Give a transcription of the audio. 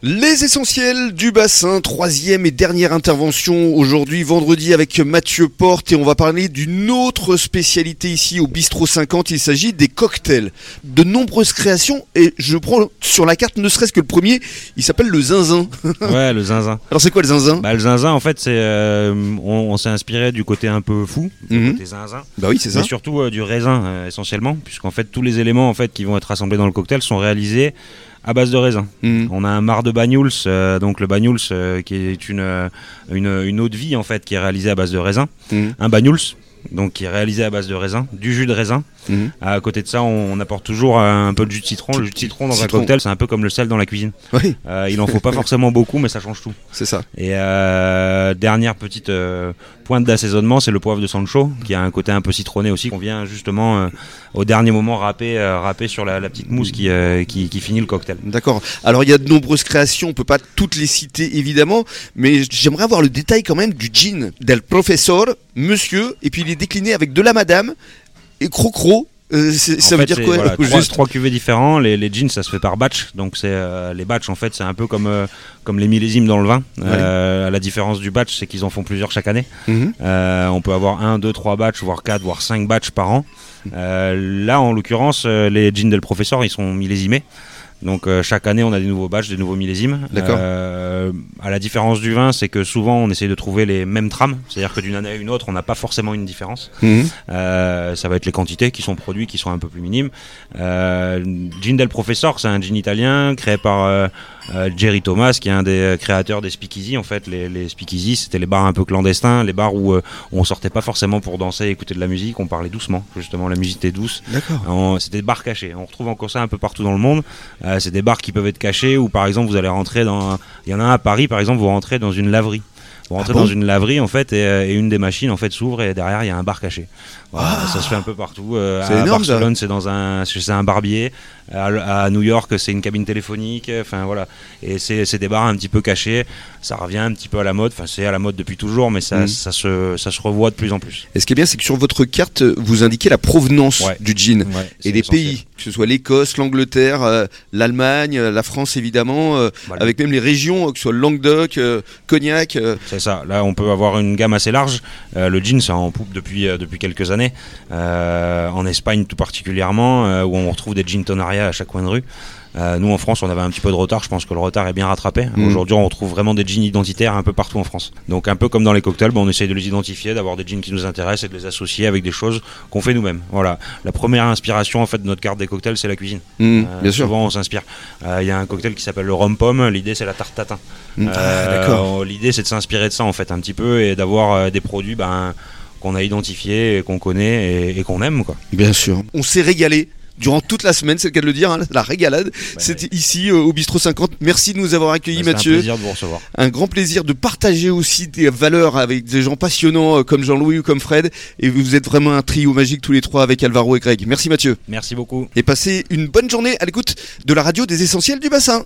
Les essentiels du bassin, troisième et dernière intervention aujourd'hui vendredi avec Mathieu Porte et on va parler d'une autre spécialité ici au Bistrot 50, il s'agit des cocktails. De nombreuses créations et je prends sur la carte ne serait-ce que le premier, il s'appelle le zinzin. Ouais, le zinzin. Alors c'est quoi le zinzin? Bah, le zinzin, en fait, c'est, euh, on, on s'est inspiré du côté un peu fou, du Mhm. côté zinzin, Bah oui c'est ça. mais surtout euh, du raisin euh, essentiellement, puisqu'en fait tous les éléments en fait qui vont être assemblés dans le cocktail sont réalisés à base de raisin. Mhm. On a un marc de Banyuls, euh, donc le Banyuls euh, qui est une, euh, une, une eau de vie en fait qui est réalisée à base de raisin. Mhm. Un Banyuls, donc qui est réalisé à base de raisin, du jus de raisin. Mhm. À côté de ça, on, on apporte toujours un peu de jus de citron. Le jus de citron dans Citron. un cocktail, c'est un peu comme le sel dans la cuisine. Oui Euh, il en faut pas forcément beaucoup, mais ça change tout. c'est ça. Et euh, dernière petite euh, pointe d'assaisonnement, c'est le poivre de Sancho, qui a un côté un peu citronné aussi, qu'on vient justement au dernier moment râper, râper sur la, la petite mousse qui, qui, qui finit le cocktail. D'accord. Alors il y a de nombreuses créations, on peut pas toutes les citer évidemment, mais j'aimerais avoir le détail quand même du gin del professeur, monsieur, et puis il est décliné avec de la madame et crocro. Euh, ça veut fait, dire quoi voilà, juste trois cuvées différents. Les, les gins, ça se fait par batch. Donc c'est euh, les batchs en fait, c'est un peu comme euh, comme les millésimes dans le vin. Euh, la différence du batch, c'est qu'ils en font plusieurs chaque année. Mhm. On peut avoir un, deux, trois batchs, voire quatre, voire cinq batchs par an. Là, en l'occurrence, les gins del professeur, ils sont millésimés. Donc euh, chaque année, on a des nouveaux batchs, des nouveaux millésimes. D'accord. Euh, à la différence du vin, c'est que souvent, on essaie de trouver les mêmes trames. C'est-à-dire que d'une année à une autre, on n'a pas forcément une différence. Mhm. Euh, ça va être les quantités qui sont produits, qui sont un peu plus minimes. Euh, Gin del Professor, c'est un gin italien créé par euh, Jerry Thomas, qui est un des créateurs des speakeasy. En fait, les, les speakeasy, c'était les bars un peu clandestins, les bars où euh, on sortait pas forcément pour danser, écouter de la musique, on parlait doucement. Justement, la musique était douce. C'était des bars cachés. On retrouve encore ça un peu partout dans le monde. C'est des bars qui peuvent être cachés où, par exemple, vous allez rentrer dans. Il y en a un à Paris, par exemple, vous rentrez dans une laverie. Vous rentrez bon dans une laverie en fait et, euh, et une des machines en fait s'ouvre et derrière il y a un bar caché. Voilà, Ah. ça se fait un peu partout. Euh, C'est à énorme. Barcelone c'est dans un c'est un barbier. À, à New York c'est une cabine téléphonique. Enfin voilà. Et c'est des bars un petit peu cachés. Ça revient un petit peu à la mode. Enfin c'est à la mode depuis toujours mais ça, ça se ça se revoit de plus en plus. Et ce qui est bien, c'est que sur votre carte, vous indiquez la provenance Ouais. du. Ouais, c'est Et des essentiel. pays, que ce soit l'Écosse, l'Angleterre, euh, l'Allemagne, euh, la France évidemment, euh, Voilà. avec même les régions, que ce soit le Languedoc, Cognac. C'est ça. Là, on peut avoir une gamme assez large. Le jean, c'est en poupe depuis, depuis quelques années. En Espagne, tout particulièrement, où on retrouve des jeans tonaria à chaque coin de rue. Euh, nous, en France, on avait un petit peu de retard. Je pense que le retard est bien rattrapé. Mhm. Aujourd'hui, on retrouve vraiment des jeans identitaires un peu partout en France. Donc, un peu comme dans les cocktails, bon, on essaye de les identifier, d'avoir des jeans qui nous intéressent et de les associer avec des choses qu'on fait nous-mêmes. Voilà. La première inspiration, en fait, de notre carte des cocktails, c'est la cuisine. hmm, Euh, bien sûr. Souvent, on s'inspire. Euh, Il y a un cocktail qui s'appelle le rhum pomme. L'idée, c'est la tarte tatin. Hmm, ah, d'accord. L'idée, c'est de s'inspirer de ça, en fait, un petit peu, et d'avoir euh, des produits ben, qu'on a identifiés, et qu'on connaît et, et qu'on aime. Quoi. Bien sûr. On s'est régalé. Durant toute la semaine, c'est le cas de le dire, hein, la régalade. C'était ici euh, au Bistrot 50. Merci de nous avoir accueillis, Ben, C'était un Mathieu. plaisir de vous recevoir. Un grand plaisir de partager aussi des valeurs avec des gens passionnants euh, comme Jean-Louis ou comme Fred. Et vous êtes vraiment un trio magique tous les trois avec Alvaro et Greg. Merci Mathieu. Merci beaucoup. Et passez une bonne journée à l'écoute de la radio des essentiels du bassin.